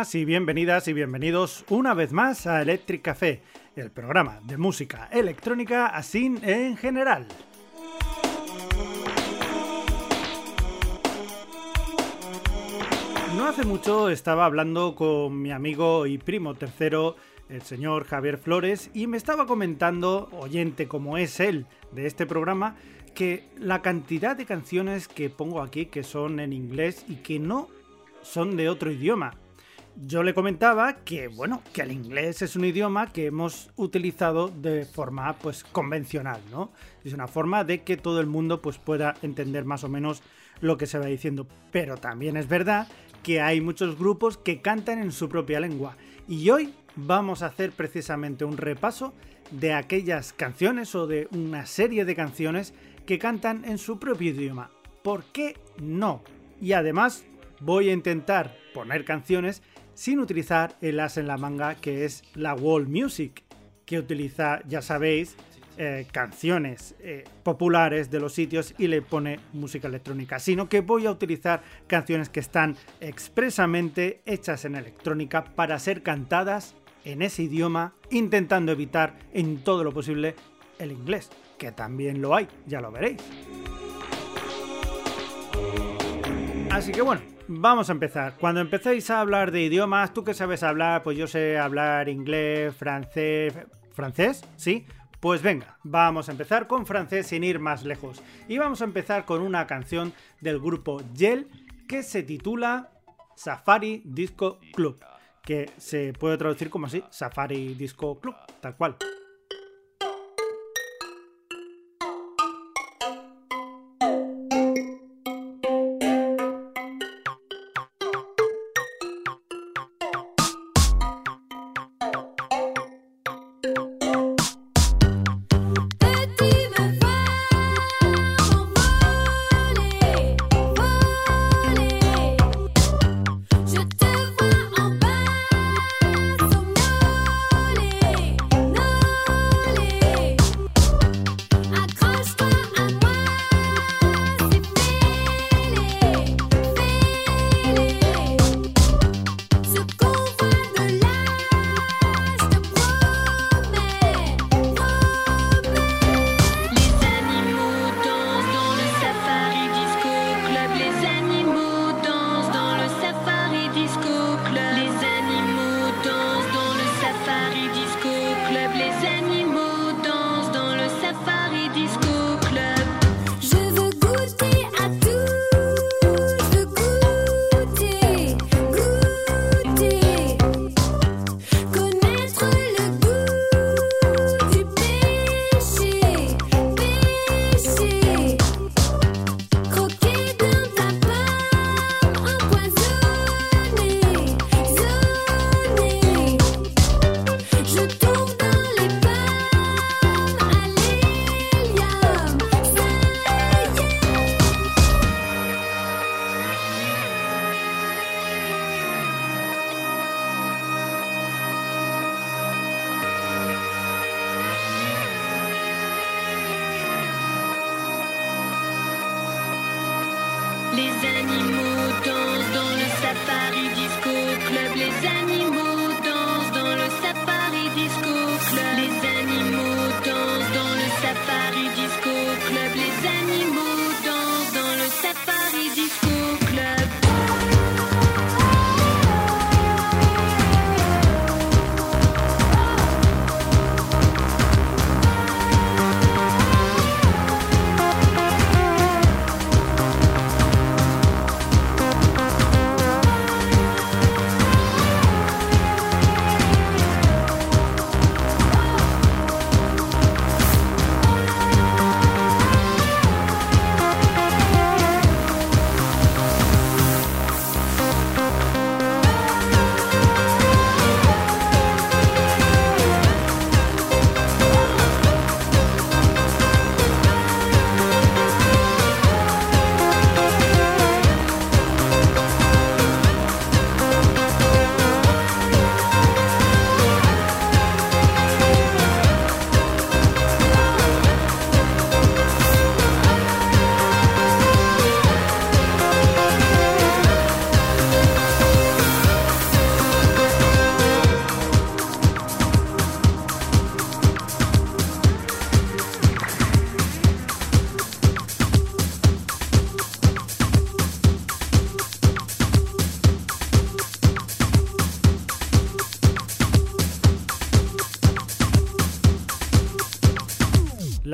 Buenas y bienvenidas y bienvenidos una vez más a Electric Café, el programa de música electrónica así en general. No hace mucho estaba hablando con mi amigo y primo tercero, el señor Javier Flores, y me estaba comentando, oyente como es él de este programa, que la cantidad de canciones que pongo aquí que son en inglés y que no son de otro idioma. Yo le comentaba que, bueno, que el inglés es un idioma que hemos utilizado de forma, pues, convencional, ¿no? Es una forma de que todo el mundo, pues, pueda entender más o menos lo que se va diciendo. Pero también es verdad que hay muchos grupos que cantan en su propia lengua. Y hoy vamos a hacer precisamente un repaso de aquellas canciones o de una serie de canciones que cantan en su propio idioma. ¿Por qué no? Y además voy a intentar poner canciones sin utilizar el as en la manga que es la wall music, que utiliza, ya sabéis, eh, canciones eh, populares de los sitios y le pone música electrónica, sino que voy a utilizar canciones que están expresamente hechas en electrónica para ser cantadas en ese idioma, intentando evitar en todo lo posible el inglés, que también lo hay, ya lo veréis. Así que bueno, vamos a empezar. Cuando empecéis a hablar de idiomas, ¿tú qué sabes hablar? Pues yo sé hablar inglés, francés... ¿Francés? Sí. Pues venga, vamos a empezar con francés sin ir más lejos. Y vamos a empezar con una canción del grupo Yel que se titula Safari Disco Club, que se puede traducir como así, Safari Disco Club, tal cual.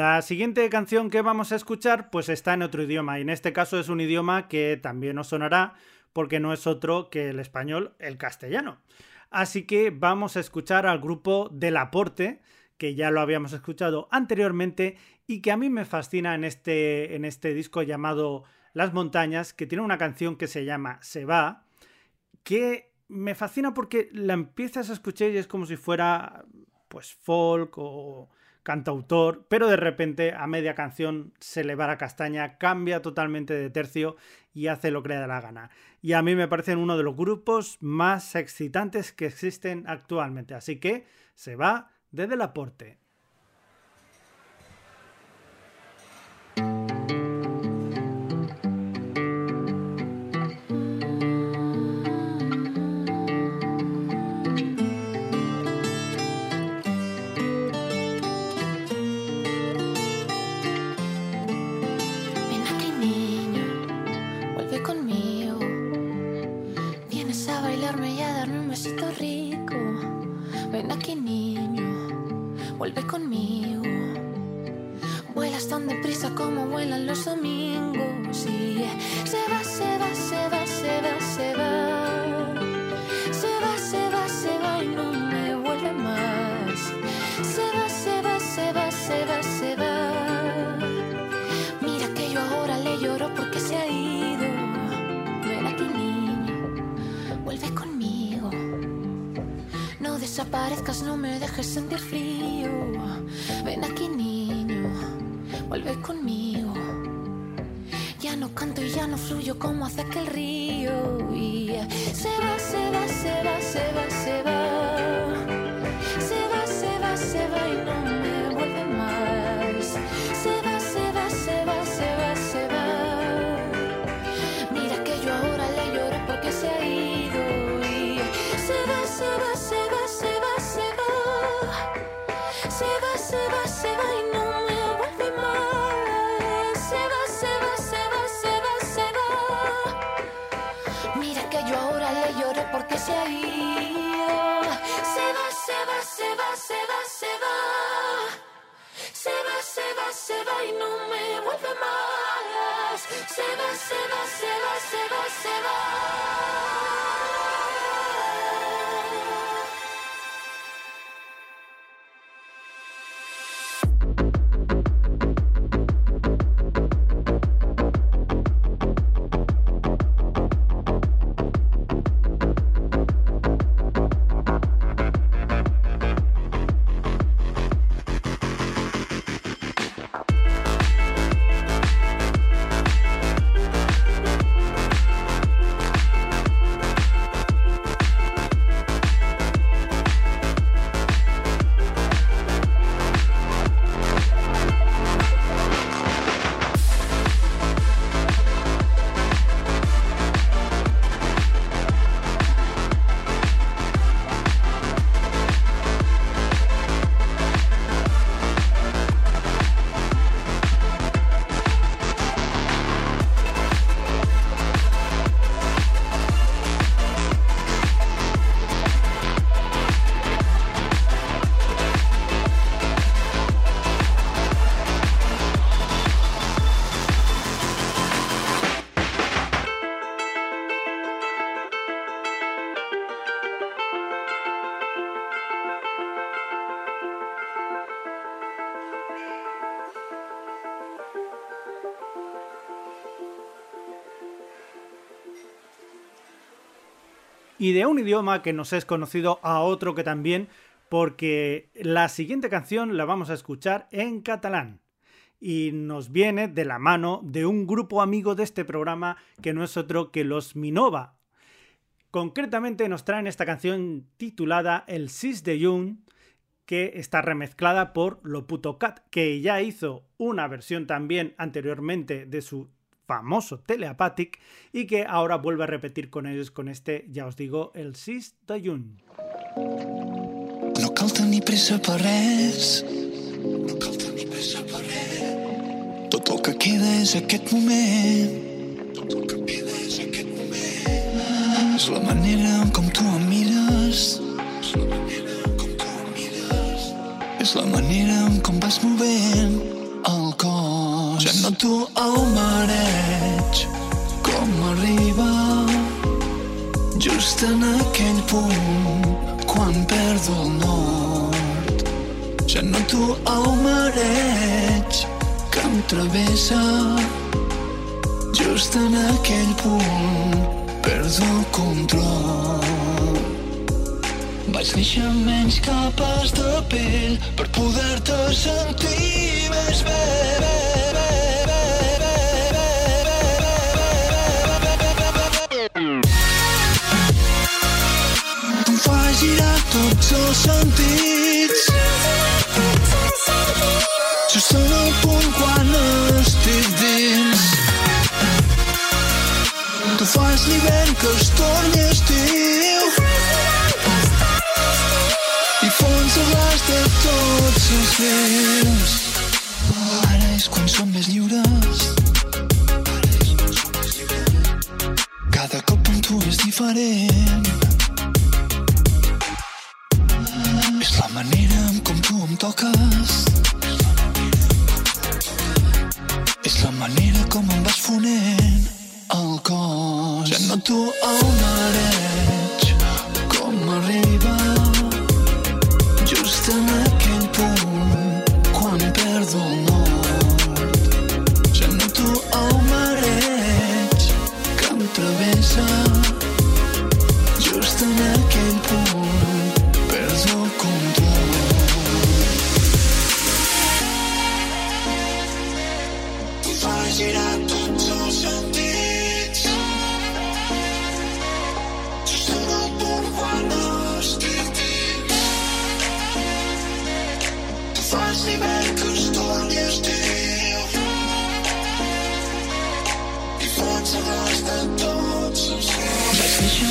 La siguiente canción que vamos a escuchar pues está en otro idioma y en este caso es un idioma que también os sonará porque no es otro que el español, el castellano. Así que vamos a escuchar al grupo Del Aporte, que ya lo habíamos escuchado anteriormente y que a mí me fascina en este, en este disco llamado Las Montañas, que tiene una canción que se llama Se va, que me fascina porque la empiezas a escuchar y es como si fuera pues folk o cantautor, pero de repente a media canción se le va la castaña, cambia totalmente de tercio y hace lo que le da la gana. Y a mí me parecen uno de los grupos más excitantes que existen actualmente, así que se va desde el aporte. Y no me dejes sentir frío. Ven aquí niño, vuelve conmigo. Ya no canto y ya no fluyo como hace aquel río. Se va, se va, se va, se va, se va. se va, se va, se va, se va, se va. De un idioma que nos es conocido a otro que también, porque la siguiente canción la vamos a escuchar en catalán y nos viene de la mano de un grupo amigo de este programa que no es otro que los Minova. Concretamente nos traen esta canción titulada El Sis de Jung, que está remezclada por Loputo Cat, que ya hizo una versión también anteriormente de su famoso Telepathic y que ahora vuelve a repetir con ellos con este, ja us digo, el 6 de juny. No cal tenir pressa per res, no cal tenir pressa per res. Tot el que queda és aquest moment, tot el que queda és aquest moment. És la manera com tu em mires, és la manera com tu em mires. És la manera com vas movent, el cos. Ja no tu el mareig, com arriba just en aquell punt quan perdo el nord. Ja no tu el mareig que em travessa just en aquell punt perdo el control. Vaig néixer menys capes de pell per poder-te sentir tots els sentits. Jo sent el punt quan estic dins. Tu fas l'hivern que es torni estiu. I fons el glas de tots els vents.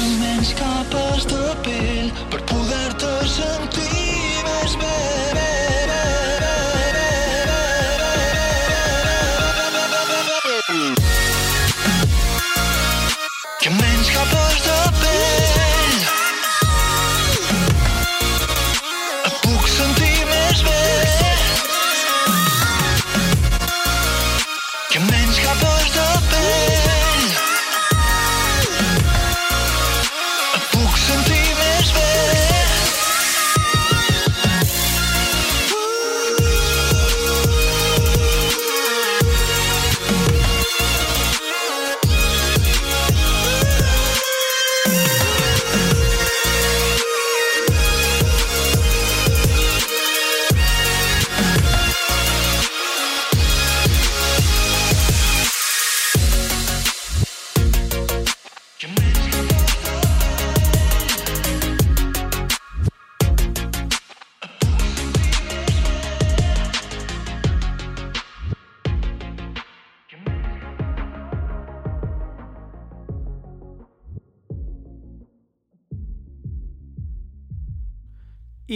Amb menys capes de pell per poder-te sentir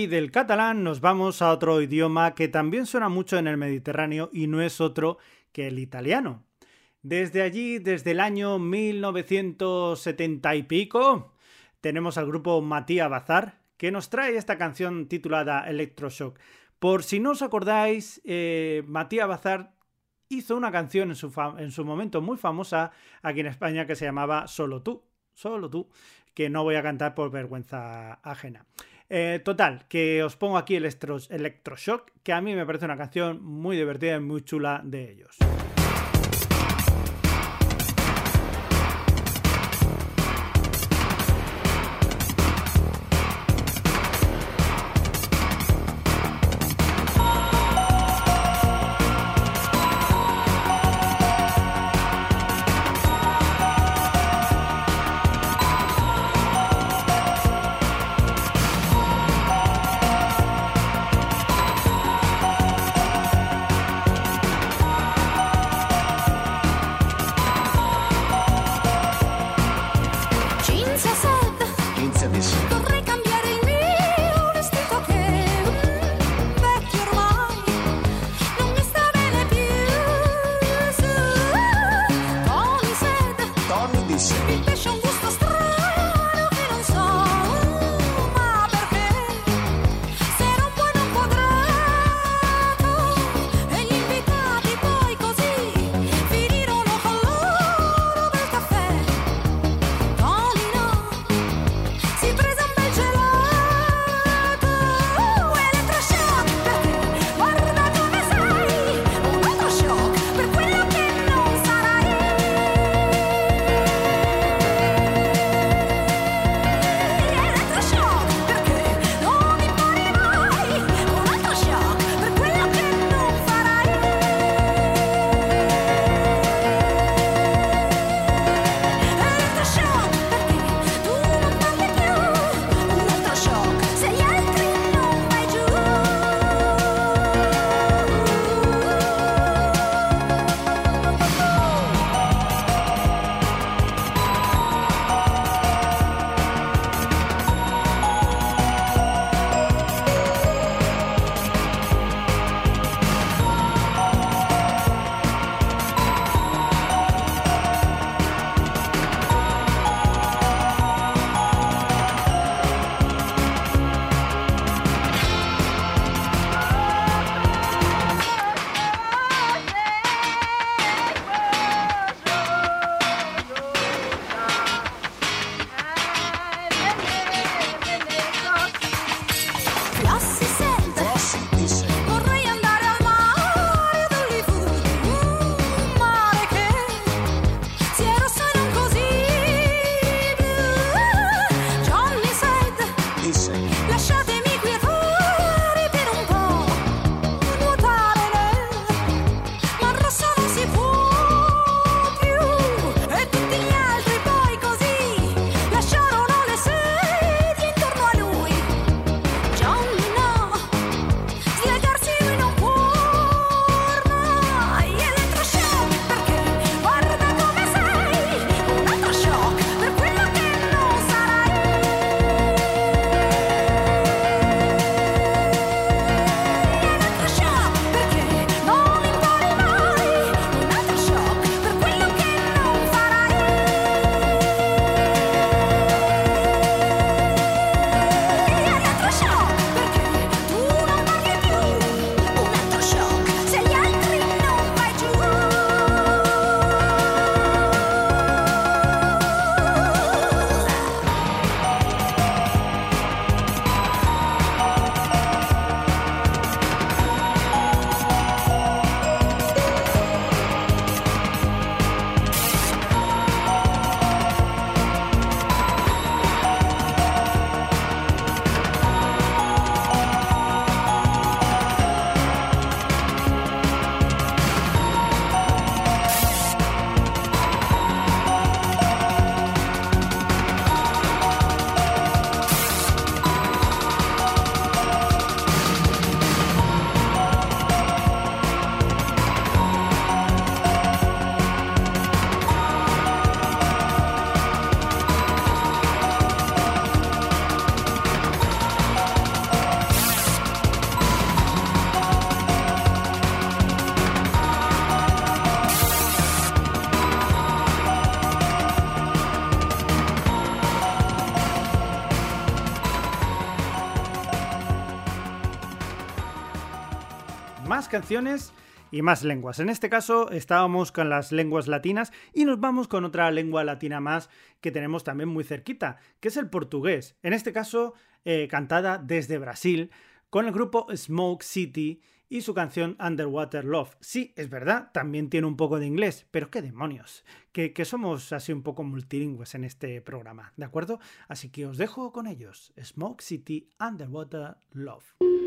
del catalán nos vamos a otro idioma que también suena mucho en el Mediterráneo y no es otro que el italiano. Desde allí, desde el año 1970 y pico, tenemos al grupo Matías Bazar que nos trae esta canción titulada Electroshock. Por si no os acordáis, eh, Bazar hizo una canción en su, en su momento muy famosa aquí en España que se llamaba Solo tú, solo tú, que no voy a cantar por vergüenza ajena. Eh, total, que os pongo aquí el Electro- Electroshock, que a mí me parece una canción muy divertida y muy chula de ellos. Canciones y más lenguas. En este caso estábamos con las lenguas latinas y nos vamos con otra lengua latina más que tenemos también muy cerquita, que es el portugués. En este caso eh, cantada desde Brasil con el grupo Smoke City y su canción Underwater Love. Sí, es verdad, también tiene un poco de inglés, pero qué demonios, que, que, somos así un poco multilingües en este programa, ¿de acuerdo? Así que os dejo con ellos, Smoke City Underwater Love.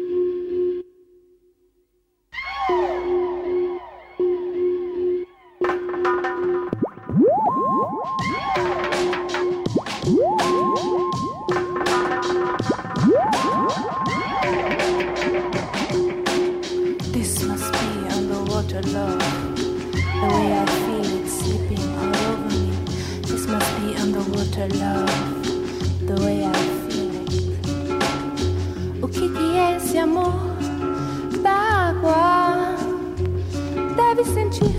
Deve sentir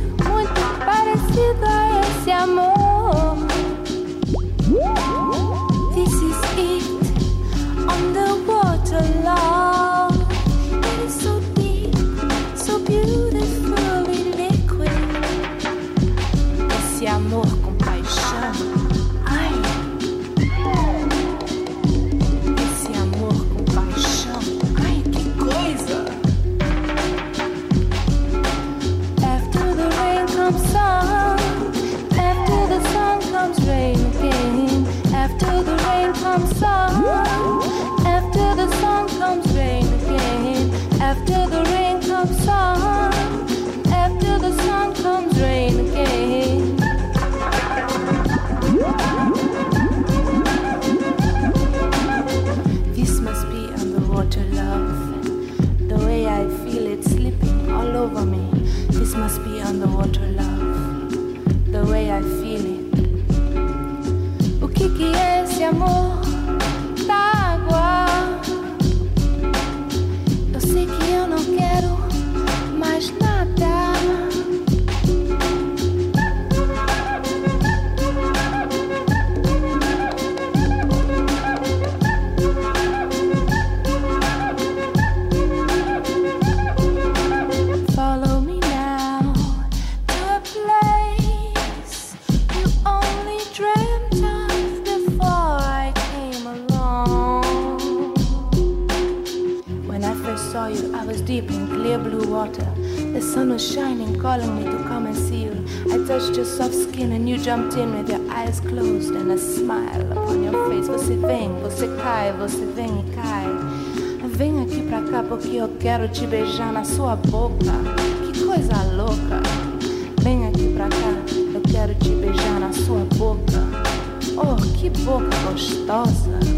quero te beijar na sua boca. Que coisa louca. Vem aqui pra cá, eu quero te beijar na sua boca. Oh, que boca gostosa.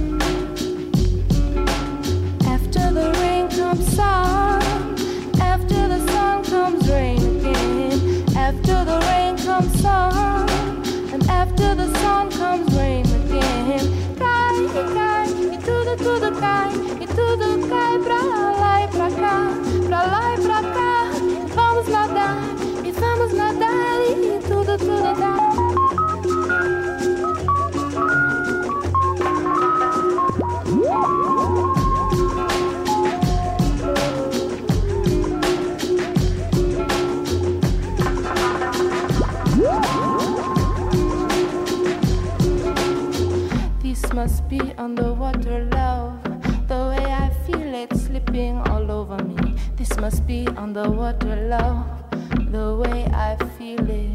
Must water, love, the way I feel it.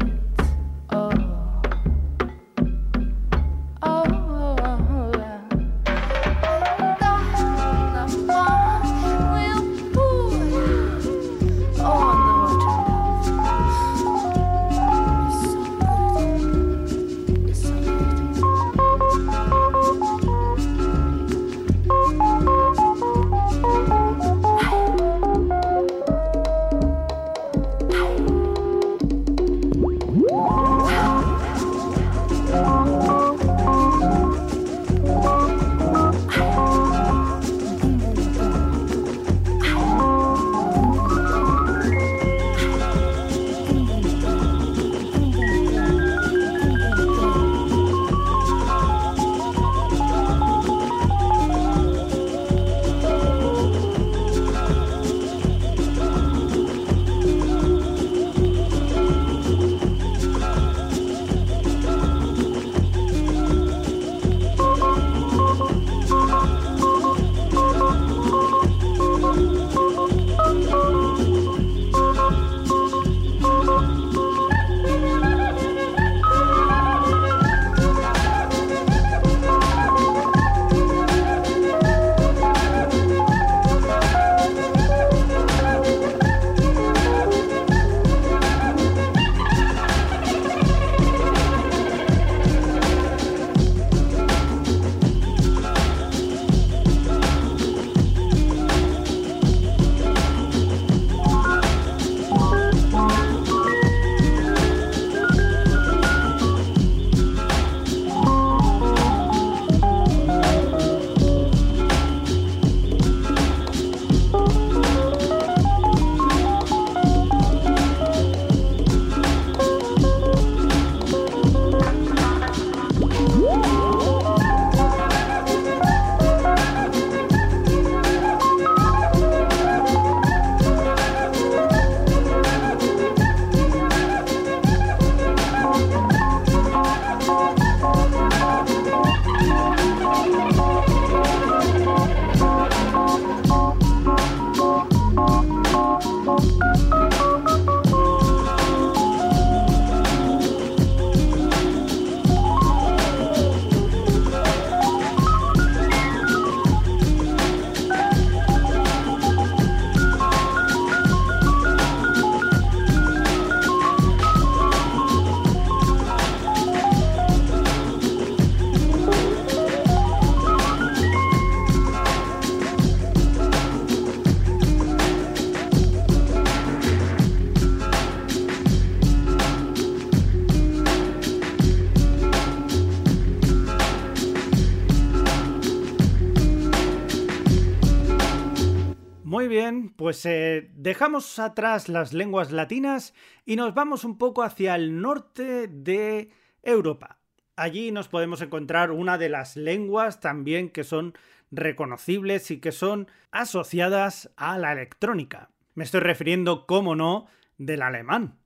Pues eh, dejamos atrás las lenguas latinas y nos vamos un poco hacia el norte de Europa. Allí nos podemos encontrar una de las lenguas también que son reconocibles y que son asociadas a la electrónica. Me estoy refiriendo, como no, del alemán.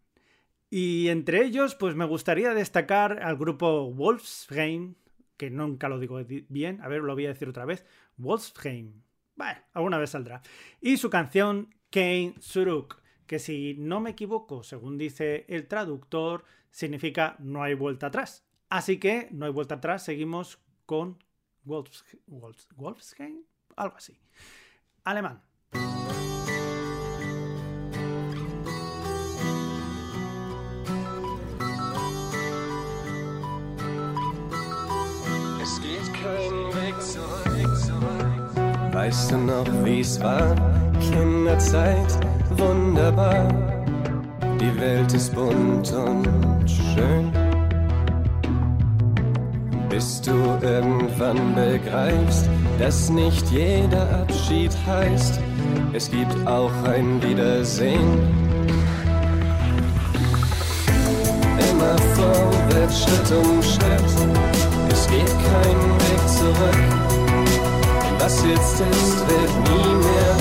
Y entre ellos, pues me gustaría destacar al grupo Wolfsheim, que nunca lo digo bien, a ver, lo voy a decir otra vez, Wolfsheim. Bueno, alguna vez saldrá. Y su canción Kein Suruk, que si no me equivoco, según dice el traductor, significa no hay vuelta atrás. Así que no hay vuelta atrás, seguimos con Wolfsheim, algo así. Alemán. Weißt du noch, wie's war? Kinderzeit, wunderbar. Die Welt ist bunt und schön. Bis du irgendwann begreifst, dass nicht jeder Abschied heißt, es gibt auch ein Wiedersehen. Immer vorwärts, Schritt um Schritt, es geht kein Weg zurück. Was jetzt ist, wird nie mehr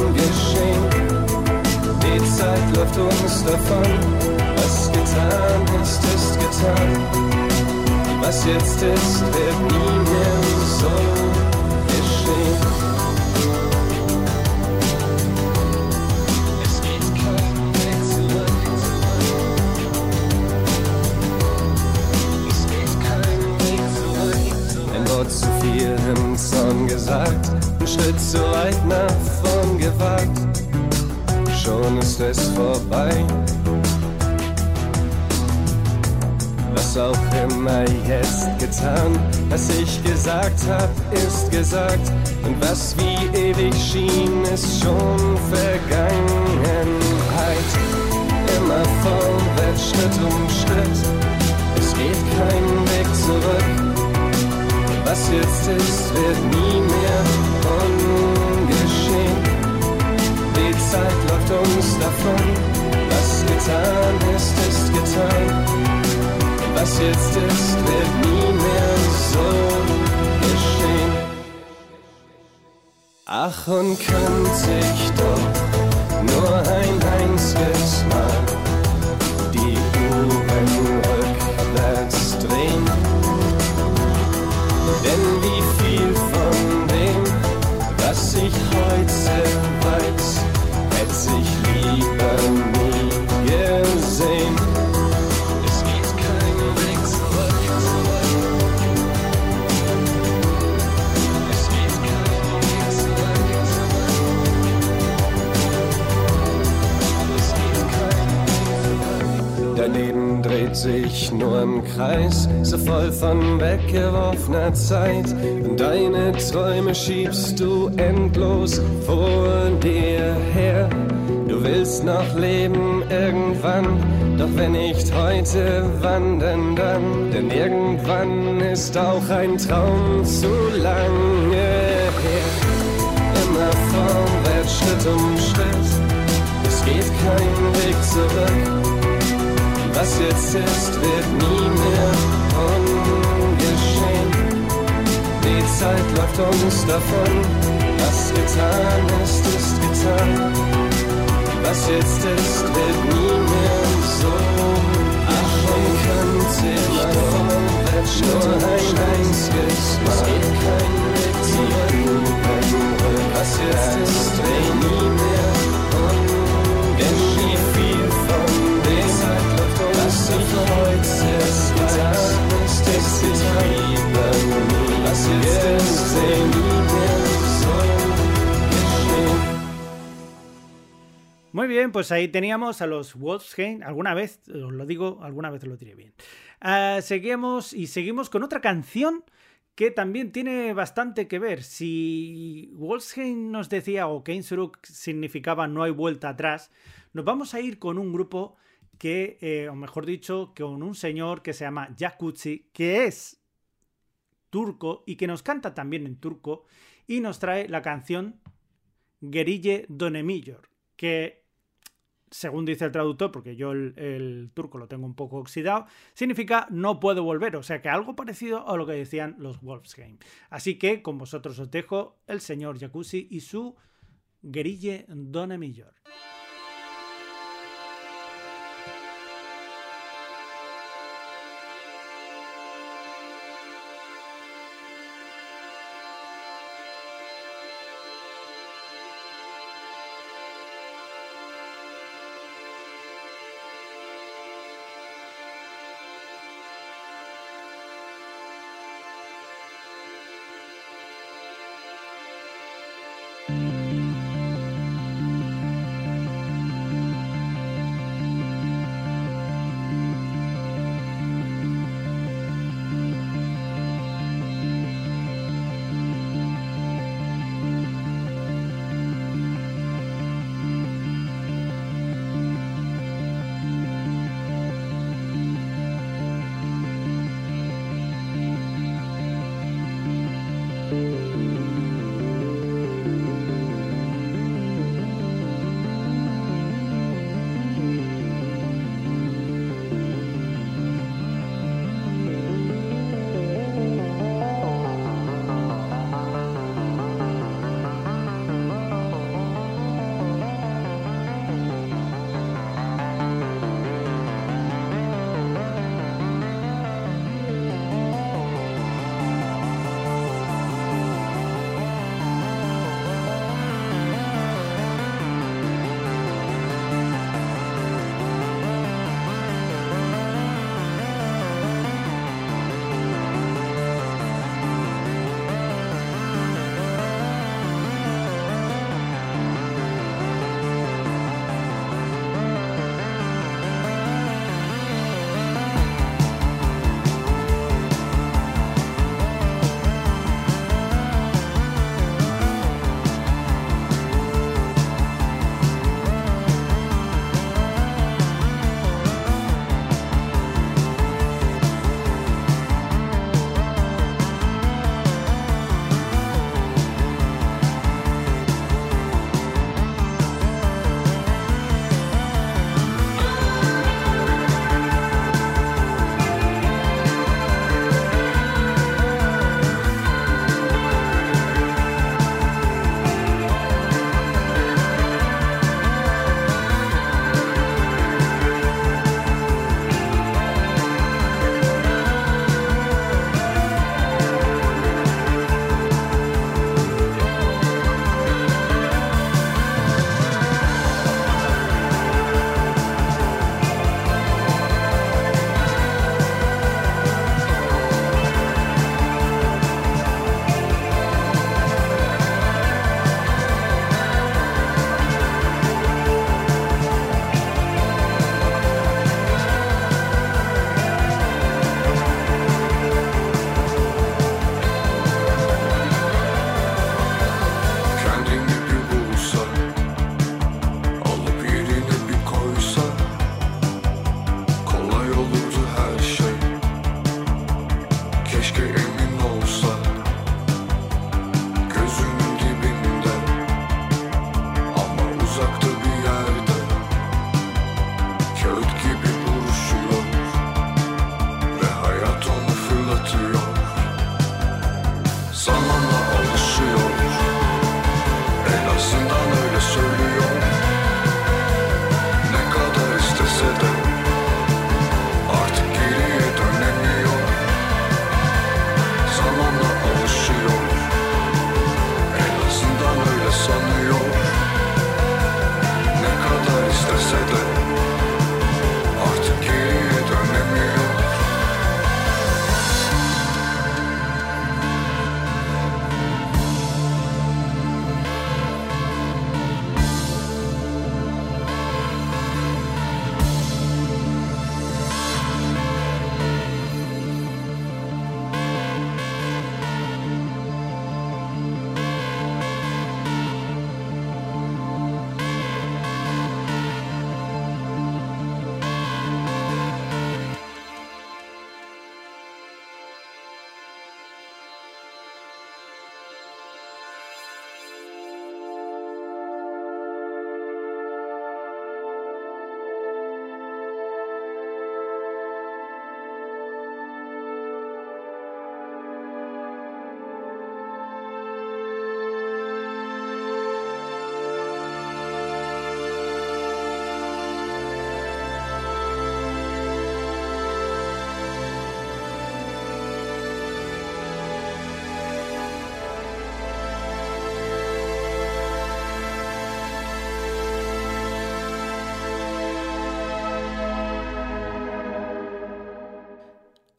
ungeschehen. Die Zeit läuft uns davon, was getan ist, ist getan. Was jetzt ist, wird nie mehr so zu viel im Zorn gesagt, ein Schritt zu weit nach vorn gewagt. Schon ist es vorbei. was auch immer jetzt getan. Was ich gesagt hab, ist gesagt. Und was wie ewig schien, ist schon Vergangenheit. Immer vorwärts, Schritt um Schritt. Es geht kein Weg zurück. Was jetzt ist, wird nie mehr ungeschehen. Die Zeit läuft uns davon. Was getan ist, ist getan. Was jetzt ist, wird nie mehr so geschehen. Ach, und könnte ich doch nur ein einziges Mal Denn wie viel von dem, was ich heute weiß, hätte ich lieber nie nur im Kreis, so voll von weggeworfener Zeit. Und deine Träume schiebst du endlos vor dir her. Du willst noch leben irgendwann, doch wenn nicht heute, wann denn dann? Denn irgendwann ist auch ein Traum zu lange her. Immer vorwärts, Schritt um Schritt, es geht kein Weg zurück. Was jetzt ist, wird nie mehr ungeschehen. Die Zeit läuft uns davon. Was getan ist, ist getan. Was jetzt ist, wird nie mehr so. Ach, und könnte ich vorwärts nur ein einziges Mal. Es geht kein Weg zurück. Was jetzt ist, wird nie mehr Muy bien, pues ahí teníamos a los Wolfsheim. Alguna vez, os lo digo, alguna vez lo diré bien. Ah, seguimos y seguimos con otra canción que también tiene bastante que ver. Si Wolfsheim nos decía o Keinsuruk significaba no hay vuelta atrás, nos vamos a ir con un grupo que, eh, o mejor dicho, con un señor que se llama Jacuzzi, que es turco y que nos canta también en turco y nos trae la canción Gerille Donemillor, que según dice el traductor, porque yo el, turco lo tengo un poco oxidado, significa no puedo volver, o sea que algo parecido a lo que decían los Wolfsheim. Así que con vosotros os dejo el señor Jacuzzi y su Gerille Donemillor.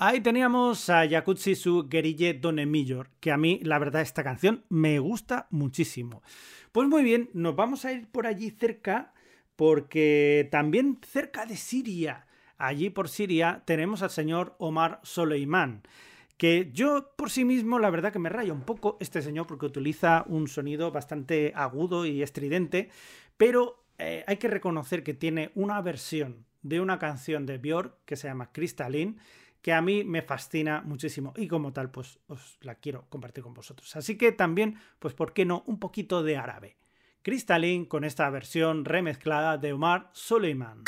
Ahí teníamos a Yakutsi su Guerille Donne Millor, que a mí, la verdad, esta canción me gusta muchísimo. Pues muy bien, nos vamos a ir por allí cerca, porque también cerca de Siria, allí por Siria, tenemos al señor Omar Soleiman que yo por sí mismo la verdad que me raya un poco este señor porque utiliza un sonido bastante agudo y estridente, pero eh, hay que reconocer que tiene una versión de una canción de Björk que se llama Crystalline, que a mí me fascina muchísimo y como tal pues os la quiero compartir con vosotros. Así que también, pues por qué no, un poquito de árabe. Crystalline con esta versión remezclada de Omar Suleiman.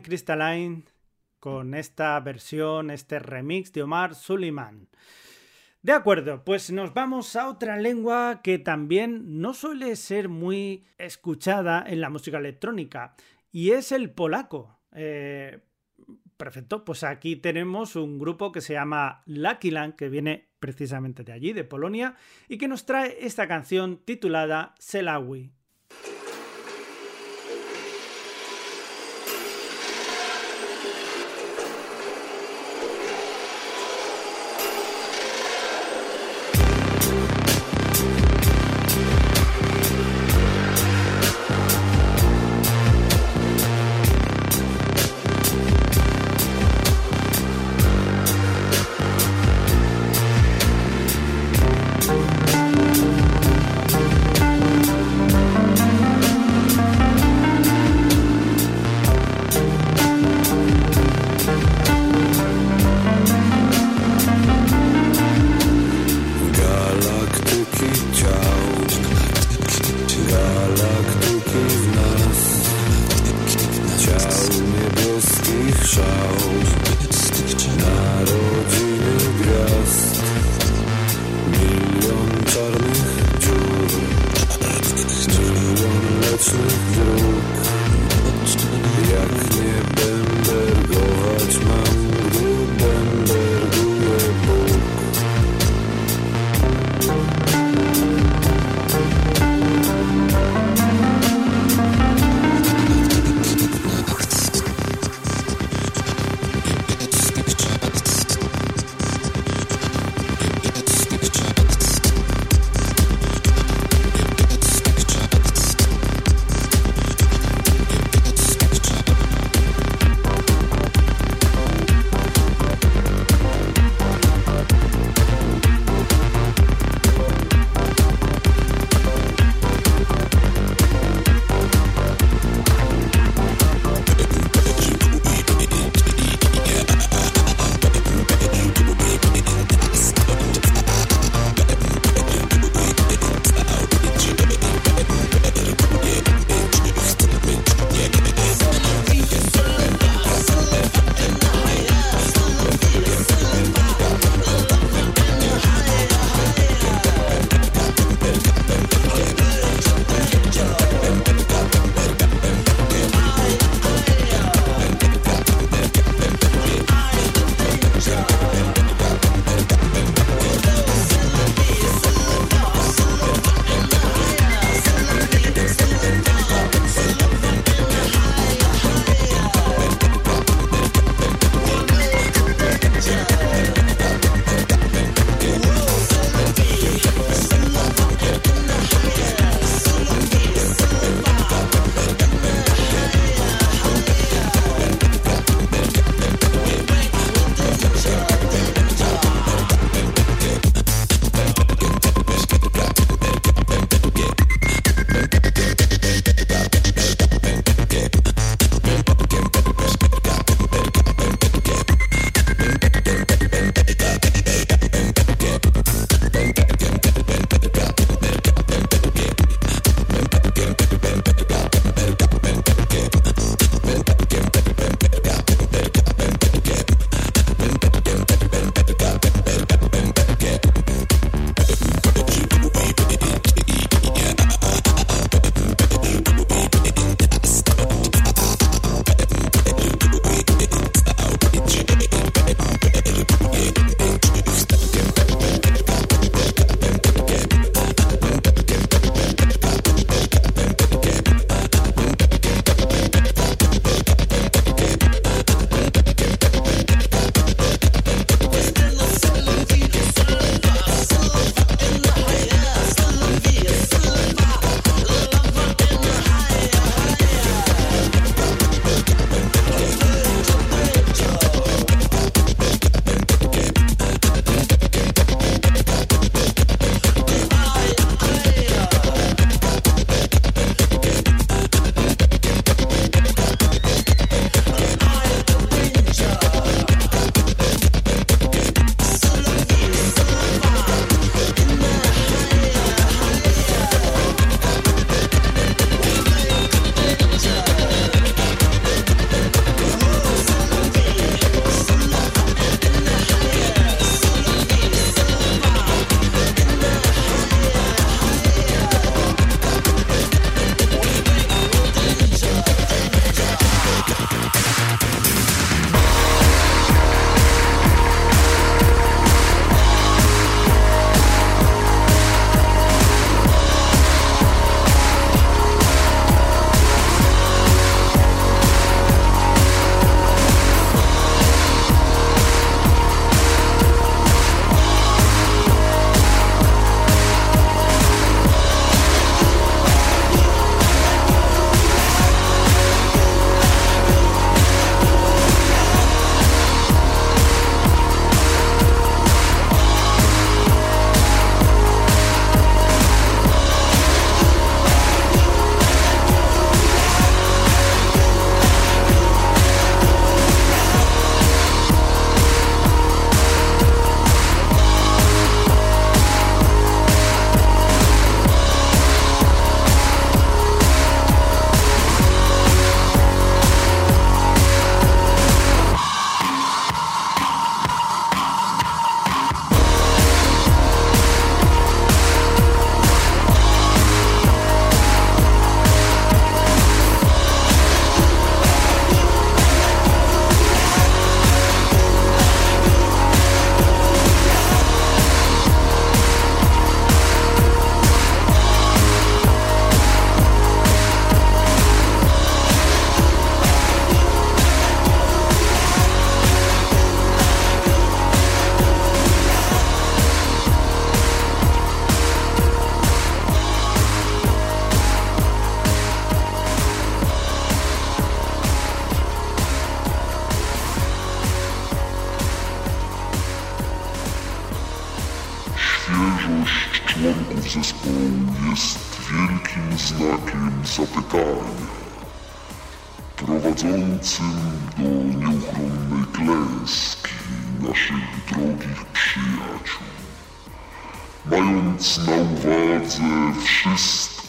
Crystalline, con esta versión, este remix de Omar Suleiman. De acuerdo, pues nos vamos a otra lengua que también no suele ser muy escuchada en la música electrónica, y es el polaco. Eh, perfecto, pues aquí tenemos un grupo que se llama Lucky Land, que viene precisamente de allí, de Polonia, y que nos trae esta canción titulada Selawi.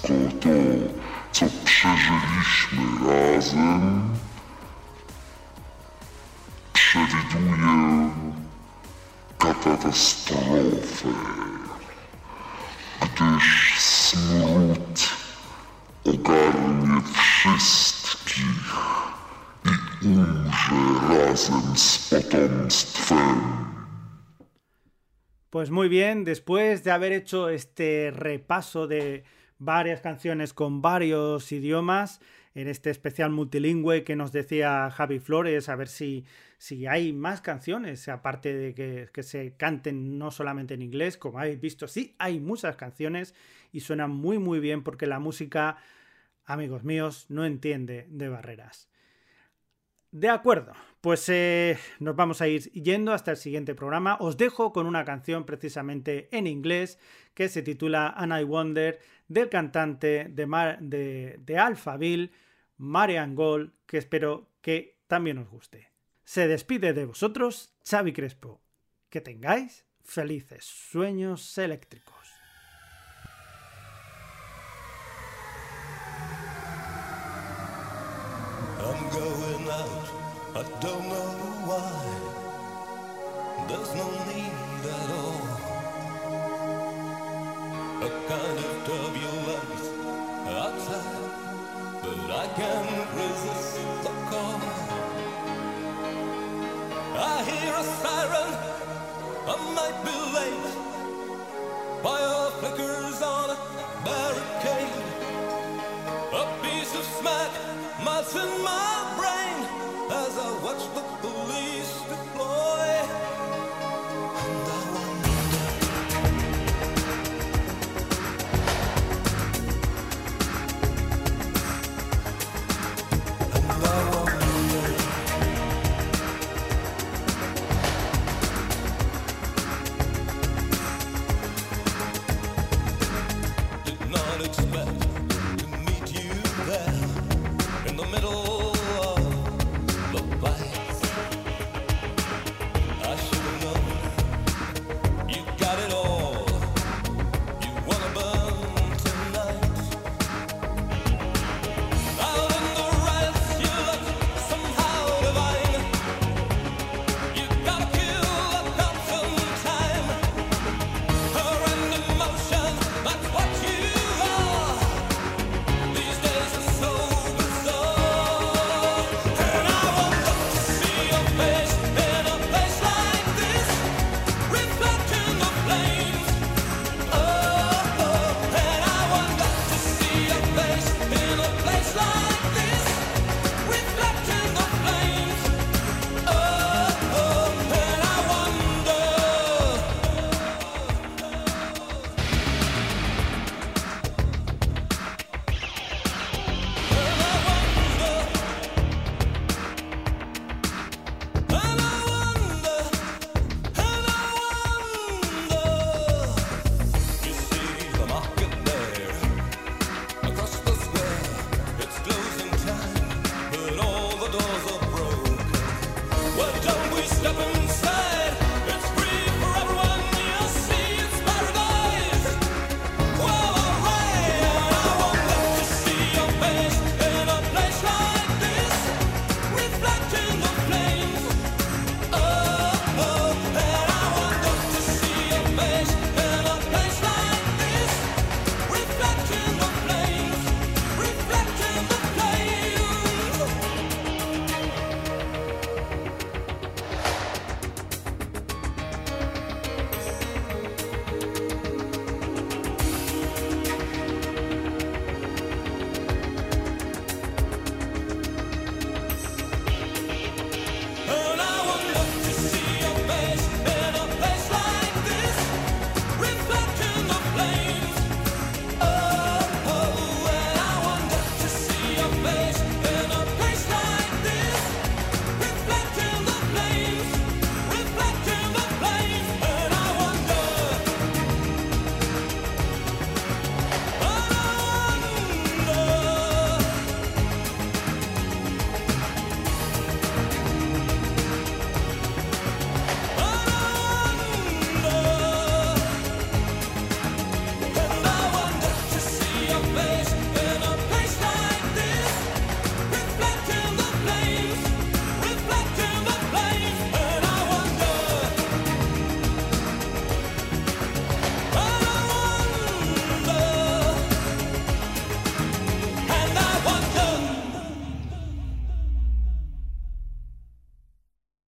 Wszystko to, co przeżyliśmy razem, przewiduję katastrofę, gdyż smród ogarnie wszystkich i umrze razem z potomstwem. Pues muy bien, después de haber hecho este repaso de varias canciones con varios idiomas, en este especial multilingüe que nos decía Javi Flores, a ver si, si hay más canciones, aparte de que, que, se canten no solamente en inglés, como habéis visto, sí, hay muchas canciones y suenan muy muy bien porque la música, amigos míos, no entiende de barreras. De acuerdo, pues eh, nos vamos a ir yendo hasta el siguiente programa. Os dejo con una canción precisamente en inglés que se titula And I Wonder del cantante de, Mar de, de Alphaville, Marian Gold, que espero que también os guste. Se despide de vosotros Xavi Crespo. Que tengáis felices sueños eléctricos. Can't resist the call. I hear a siren, I might be late. Fire flickers on a barricade. A piece of smack melts my